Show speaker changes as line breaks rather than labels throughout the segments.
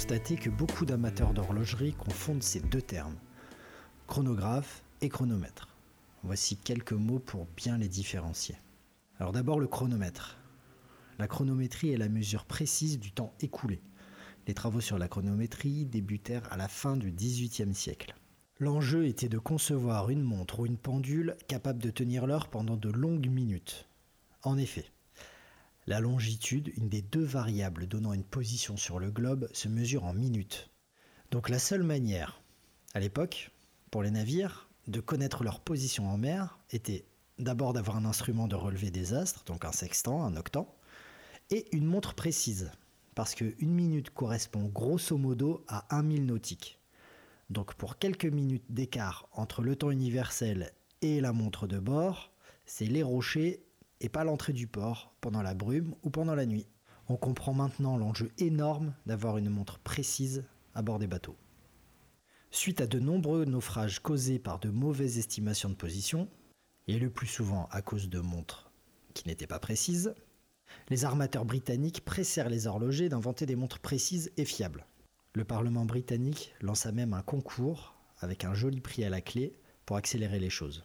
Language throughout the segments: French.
constater que beaucoup d'amateurs d'horlogerie confondent ces deux termes, chronographe et chronomètre. Voici quelques mots pour bien les différencier. Alors d'abord le chronomètre. La chronométrie est la mesure précise du temps écoulé. Les travaux sur la chronométrie débutèrent à la fin du XVIIIe siècle. L'enjeu était de concevoir une montre ou une pendule capable de tenir l'heure pendant de longues minutes. En effet, la longitude, une des deux variables donnant une position sur le globe, se mesure en minutes. Donc la seule manière, à l'époque, pour les navires, de connaître leur position en mer était d'abord d'avoir un instrument de relevé des astres, donc un sextant, un octant, et une montre précise, parce qu'une minute correspond grosso modo à un mille nautique. Donc pour quelques minutes d'écart entre le temps universel et la montre de bord, c'est les rochers et pas l'entrée du port pendant la brume ou pendant la nuit. On comprend maintenant l'enjeu énorme d'avoir une montre précise à bord des bateaux. Suite à de nombreux naufrages causés par de mauvaises estimations de position, et le plus souvent à cause de montres qui n'étaient pas précises, les armateurs britanniques pressèrent les horlogers d'inventer des montres précises et fiables. Le Parlement britannique lança même un concours avec un joli prix à la clé pour accélérer les choses.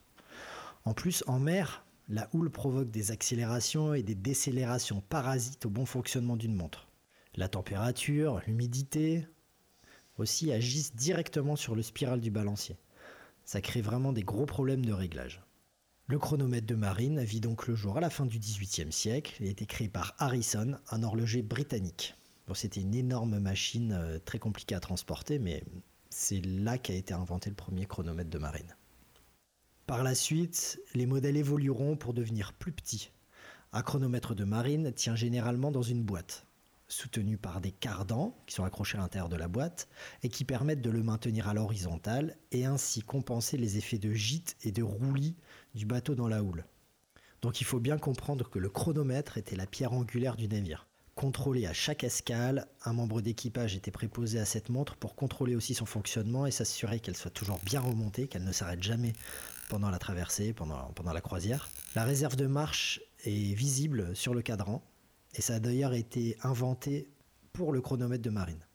En plus, en mer, la houle provoque des accélérations et des décélérations parasites au bon fonctionnement d'une montre. La température, l'humidité aussi agissent directement sur le spiral du balancier. Ça crée vraiment des gros problèmes de réglage. Le chronomètre de marine vit donc le jour à la fin du XVIIIe siècle. Il a été créé par Harrison, un horloger britannique. C'était une énorme machine euh, très compliquée à transporter, mais c'est là qu'a été inventé le premier chronomètre de marine. Par la suite, les modèles évolueront pour devenir plus petits. Un chronomètre de marine tient généralement dans une boîte, soutenu par des cardans qui sont accrochés à l'intérieur de la boîte et qui permettent de le maintenir à l'horizontale et ainsi compenser les effets de gîte et de roulis du bateau dans la houle. Donc il faut bien comprendre que le chronomètre était la pierre angulaire du navire. Contrôlé à chaque escale, un membre d'équipage était préposé à cette montre pour contrôler aussi son fonctionnement et s'assurer qu'elle soit toujours bien remontée, qu'elle ne s'arrête jamais pendant la traversée, pendant, pendant la croisière. La réserve de marche est visible sur le cadran et ça a d'ailleurs été inventé pour le chronomètre de marine,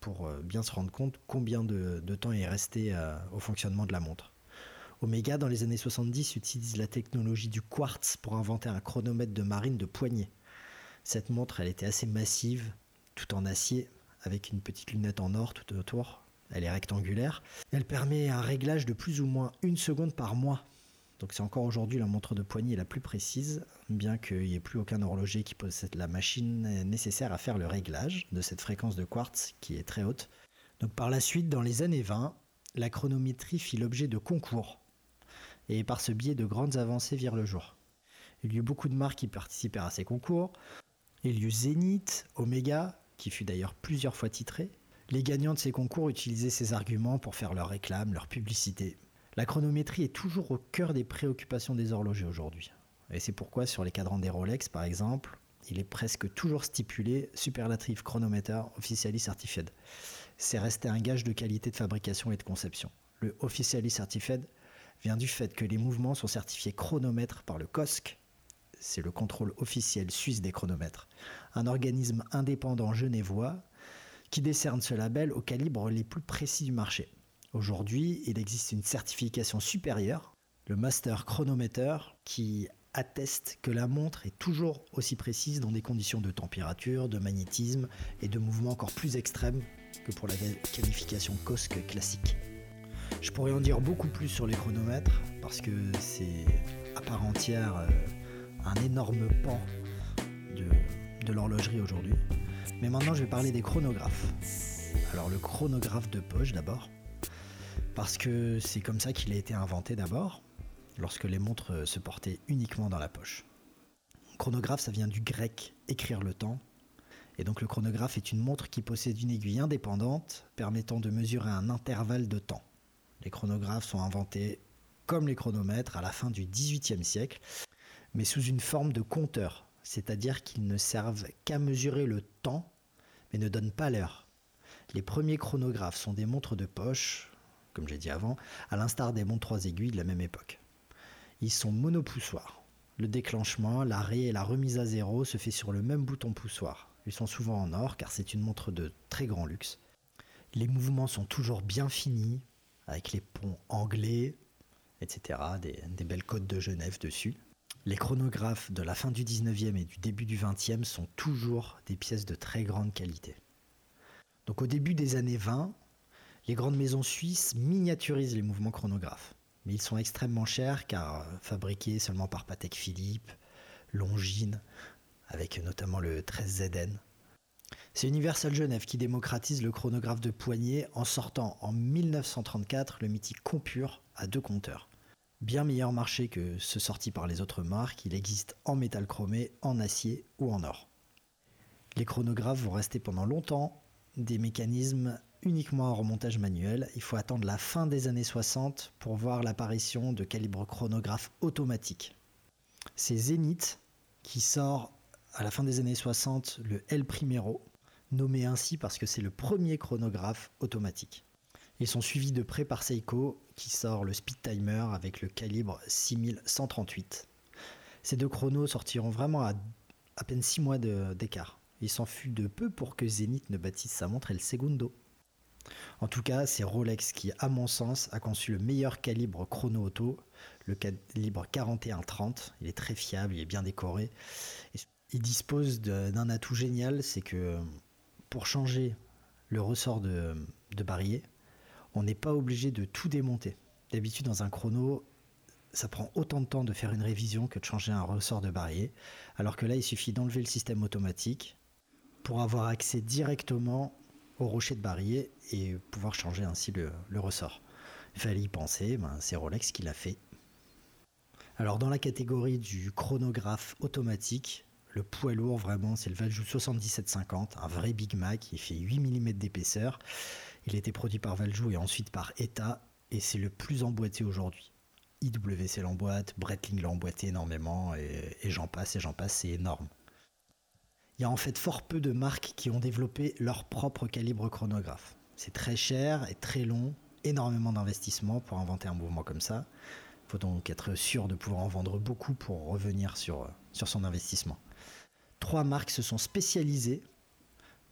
pour euh, bien se rendre compte combien de, temps est resté euh, au fonctionnement de la montre. Omega, dans les années 70, utilise la technologie du quartz pour inventer un chronomètre de marine de poignée. Cette montre, elle était assez massive, tout en acier, avec une petite lunette en or tout autour, elle est rectangulaire. Elle permet un réglage de plus ou moins une seconde par mois. Donc c'est encore aujourd'hui la montre de poignée la plus précise, bien qu'il n'y ait plus aucun horloger qui possède la machine nécessaire à faire le réglage de cette fréquence de quartz qui est très haute. Donc par la suite, dans les années 20, la chronométrie fit l'objet de concours, et par ce biais de grandes avancées virent le jour. Il y eut beaucoup de marques qui participèrent à ces concours. Il y eut Zenith, Omega, qui fut d'ailleurs plusieurs fois titré, les gagnants de ces concours utilisaient ces arguments pour faire leur réclame, leur publicité. La chronométrie est toujours au cœur des préoccupations des horlogers aujourd'hui. Et c'est pourquoi sur les cadrans des Rolex, par exemple, il est presque toujours stipulé Superlative Chronometer Officially Certified. C'est resté un gage de qualité de fabrication et de conception. Le Officially Certified vient du fait que les mouvements sont certifiés chronomètres par le COSC, c'est le contrôle officiel suisse des chronomètres, un organisme indépendant genevois qui décerne ce label au calibre les plus précis du marché. Aujourd'hui, il existe une certification supérieure, le Master Chronometer, qui atteste que la montre est toujours aussi précise dans des conditions de température, de magnétisme et de mouvement encore plus extrêmes que pour la qualification COSC classique. Je pourrais en dire beaucoup plus sur les chronomètres parce que c'est à part entière euh, un énorme pan de l'horlogerie aujourd'hui. Mais maintenant, je vais parler des chronographes. Alors, le chronographe de poche d'abord, parce que c'est comme ça qu'il a été inventé d'abord, lorsque les montres se portaient uniquement dans la poche. Chronographe, ça vient du grec écrire le temps. Et donc, le chronographe est une montre qui possède une aiguille indépendante permettant de mesurer un intervalle de temps. Les chronographes sont inventés comme les chronomètres à la fin du XVIIIe siècle, mais sous une forme de compteur c'est-à-dire qu'ils ne servent qu'à mesurer le temps, mais ne donnent pas l'heure. Les premiers chronographes sont des montres de poche, comme j'ai dit avant, à l'instar des montres trois aiguilles de la même époque. Ils sont monopoussoirs. Le déclenchement, l'arrêt et la remise à zéro se fait sur le même bouton poussoir. Ils sont souvent en or car c'est une montre de très grand luxe. Les mouvements sont toujours bien finis, avec les ponts anglais, etc. Des, des belles côtes de Genève dessus. Les chronographes de la fin du 19e et du début du 20e sont toujours des pièces de très grande qualité. Donc au début des années 20, les grandes maisons suisses miniaturisent les mouvements chronographes. Mais ils sont extrêmement chers car fabriqués seulement par Patek Philippe, Longines, avec notamment le 13ZN. C'est Universal Genève qui démocratise le chronographe de poignée en sortant en 1934 le mythique Compure à deux compteurs. Bien meilleur marché que ce sorti par les autres marques, il existe en métal chromé, en acier ou en or. Les chronographes vont rester pendant longtemps des mécanismes uniquement en remontage manuel. Il faut attendre la fin des années 60 pour voir l'apparition de calibres chronographes automatiques. C'est Zenith qui sort à la fin des années 60 le El Primero, nommé ainsi parce que c'est le premier chronographe automatique. Ils sont suivis de près par Seiko qui sort le Speed Timer avec le calibre 6138. Ces deux chronos sortiront vraiment à peine 6 mois d'écart. Il s'en fut de peu pour que Zenith ne bâtisse sa montre El Segundo. En tout cas, c'est Rolex qui, à mon sens, a conçu le meilleur calibre chrono auto, le calibre 4130. Il est très fiable, il est bien décoré. il dispose d'un atout génial, c'est que pour changer le ressort de, de barillet, on n'est pas obligé de tout démonter. D'habitude, dans un chrono, ça prend autant de temps de faire une révision que de changer un ressort de barillet, alors que là, il suffit d'enlever le système automatique pour avoir accès directement au rocher de barillet et pouvoir changer ainsi le, ressort. Il fallait y penser, ben, c'est Rolex qui l'a fait. Alors dans la catégorie du chronographe automatique, le poids lourd vraiment c'est le Valjoux 7750, un vrai Big Mac qui fait 8 mm d'épaisseur. Il a été produit par Valjoux et ensuite par ETA et c'est le plus emboîté aujourd'hui. IWC l'emboîte, Breitling l'a énormément et, j'en passe et j'en passe, c'est énorme. Il y a en fait fort peu de marques qui ont développé leur propre calibre chronographe. C'est très cher et très long, énormément d'investissement pour inventer un mouvement comme ça. Il faut donc être sûr de pouvoir en vendre beaucoup pour revenir sur, sur son investissement. Trois marques se sont spécialisées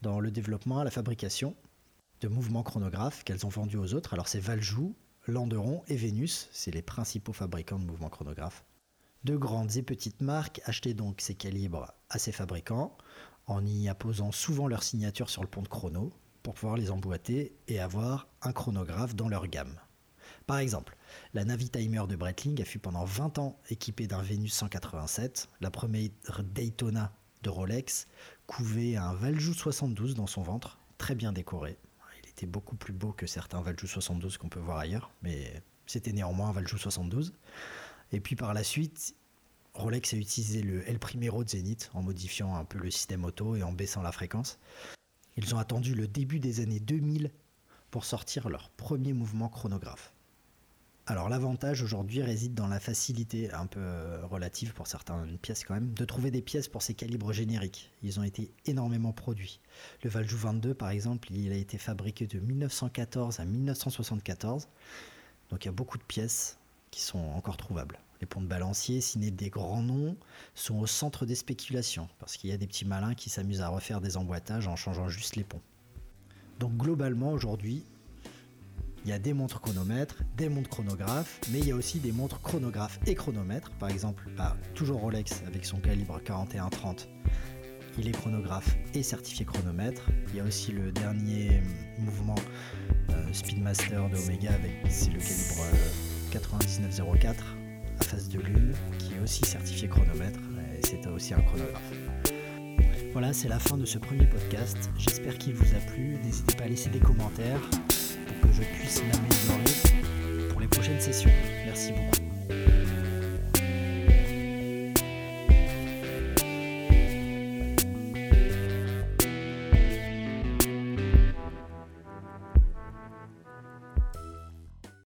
dans le développement, la fabrication de mouvements chronographes qu'elles ont vendus aux autres. Alors c'est Valjoux, Landeron et Vénus, c'est les principaux fabricants de mouvements chronographes. De grandes et petites marques achetaient donc ces calibres à ces fabricants en y apposant souvent leur signature sur le pont de chrono pour pouvoir les emboîter et avoir un chronographe dans leur gamme. Par exemple, la Navitimer de Breitling a fut pendant 20 ans équipée d'un Venus 187, la première Daytona de Rolex couvait un Valjoux 72 dans son ventre, très bien décoré. Il était beaucoup plus beau que certains Valjoux 72 qu'on peut voir ailleurs, mais c'était néanmoins un Valjoux 72. Et puis par la suite, Rolex a utilisé le El Primero de Zenith en modifiant un peu le système auto et en baissant la fréquence. Ils ont attendu le début des années 2000 pour sortir leur premier mouvement chronographe. Alors l'avantage aujourd'hui réside dans la facilité un peu euh, relative pour certaines pièces quand même de trouver des pièces pour ces calibres génériques. Ils ont été énormément produits. Le Valjoux 22 par exemple, il a été fabriqué de 1914 à 1974. Donc il y a beaucoup de pièces qui sont encore trouvables. Les ponts de balancier, signés des grands noms, sont au centre des spéculations, parce qu'il y a des petits malins qui s'amusent à refaire des emboîtages en changeant juste les ponts. Donc globalement, aujourd'hui, il y a des montres chronomètres, des montres chronographes, mais il y a aussi des montres chronographes et chronomètres. Par exemple, bah, toujours Rolex avec son calibre 4130, il est chronographe et certifié chronomètre. Il y a aussi le dernier mouvement euh, Speedmaster de Omega avec c'est le calibre euh, 9904 à face de lune, qui est aussi certifié chronomètre, et c'est aussi un chronographe. Voilà, c'est la fin de ce premier podcast. J'espère qu'il vous a plu. N'hésitez pas à laisser des commentaires pour que je puisse m'améliorer pour les prochaines sessions. Merci beaucoup.